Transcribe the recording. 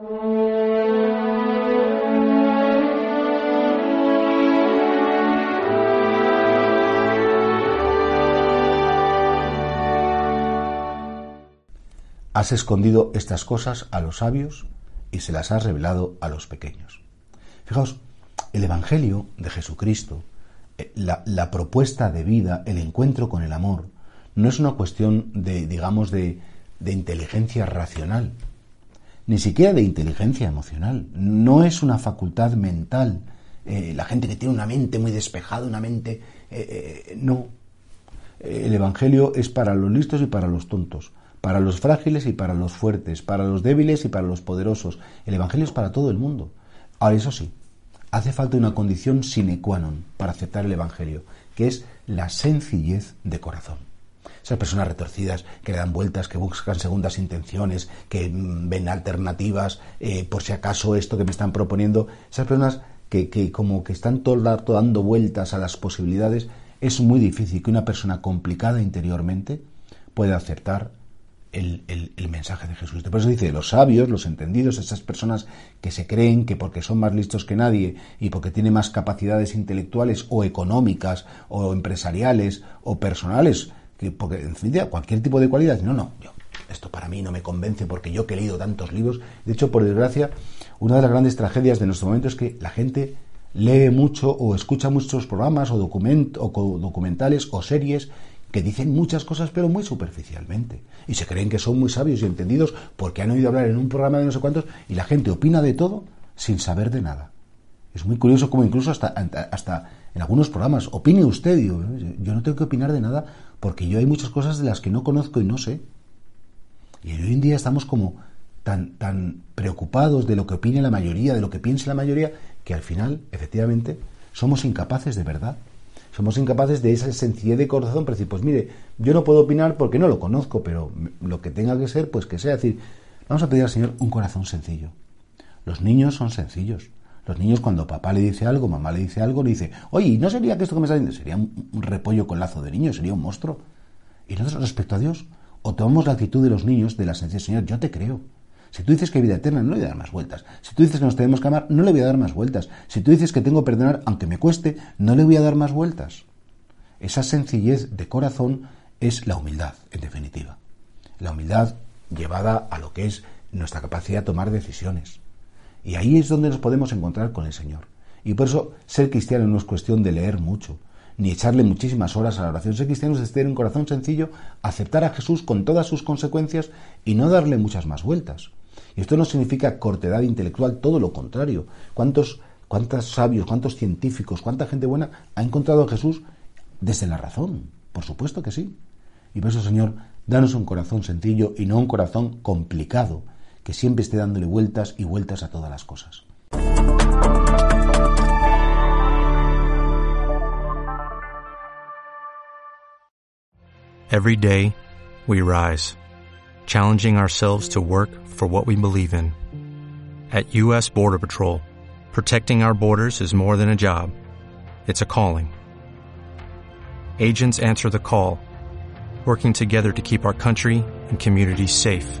Has escondido estas cosas a los sabios y se las has revelado a los pequeños. Fijaos, el Evangelio de Jesucristo, eh, la, propuesta de vida, el encuentro con el amor, no es una cuestión de, digamos, de, de inteligencia racional, ni siquiera de inteligencia emocional. No es una facultad mental. Eh, la gente que tiene una mente muy despejada, una mente... Eh, eh, no. El Evangelio es para los listos y para los tontos, para los frágiles y para los fuertes, para los débiles y para los poderosos. El Evangelio es para todo el mundo. Ahora, eso sí, hace falta una condición sine qua non para aceptar el Evangelio, que es la sencillez de corazón esas personas retorcidas que le dan vueltas, que buscan segundas intenciones, que mm, ven alternativas, eh, por si acaso esto que me están proponiendo, esas personas que, que como que están todo el rato dando vueltas a las posibilidades, es muy difícil que una persona complicada interiormente pueda aceptar el, el, mensaje de Jesús. Por eso dice, los sabios, los entendidos, esas personas que se creen que porque son más listos que nadie y porque tienen más capacidades intelectuales o económicas o empresariales o personales, porque en definitiva cualquier tipo de cualidad, no, no, yo, esto para mí no me convence porque yo que he leído tantos libros, de hecho, por desgracia, una de las grandes tragedias de nuestro momento es que la gente lee mucho o escucha muchos programas o, o documentales o series que dicen muchas cosas pero muy superficialmente y se creen que son muy sabios y entendidos porque han oído hablar en un programa de no sé cuántos y la gente opina de todo sin saber de nada. Es muy curioso como incluso hasta, hasta en algunos programas, opine usted, yo no tengo que opinar de nada porque yo hay muchas cosas de las que no conozco y no sé. Y hoy en día estamos como tan, tan preocupados de lo que opine la mayoría, de lo que piense la mayoría, que al final, efectivamente, somos incapaces de verdad. Somos incapaces de esa sencillez de corazón para decir, pues mire, yo no puedo opinar porque no lo conozco, pero lo que tenga que ser, pues que sea. Decir, vamos a pedir al Señor un corazón sencillo. Los niños son sencillos. Los niños cuando papá le dice algo, mamá le dice algo, le dice, oye, ¿no sería que esto que me está diciendo? Sería un, repollo con lazo de niño, sería un monstruo. Y nosotros respecto a Dios, o tomamos la actitud de los niños de la sencillez, Señor, yo te creo. Si tú dices que hay vida eterna, no le voy a dar más vueltas. Si tú dices que nos tenemos que amar, no le voy a dar más vueltas. Si tú dices que tengo que perdonar, aunque me cueste, no le voy a dar más vueltas. Esa sencillez de corazón es la humildad, en definitiva. La humildad llevada a lo que es nuestra capacidad de tomar decisiones. Y ahí es donde nos podemos encontrar con el Señor. Y por eso ser cristiano no es cuestión de leer mucho, ni echarle muchísimas horas a la oración. Ser cristiano es tener un corazón sencillo, aceptar a Jesús con todas sus consecuencias y no darle muchas más vueltas. Y esto no significa cortedad intelectual, todo lo contrario. ¿Cuántos, cuántos sabios, cuántos científicos, cuánta gente buena ha encontrado a Jesús desde la razón? Por supuesto que sí. Y por eso, Señor, danos un corazón sencillo y no un corazón complicado, que siempre esté dándole vueltas y vueltas a todas las cosas. Every day, we rise, challenging ourselves to work for what we believe in. At U.S. Border Patrol, protecting our borders is more than a job, it's a calling. Agents answer the call, working together to keep our country and communities safe.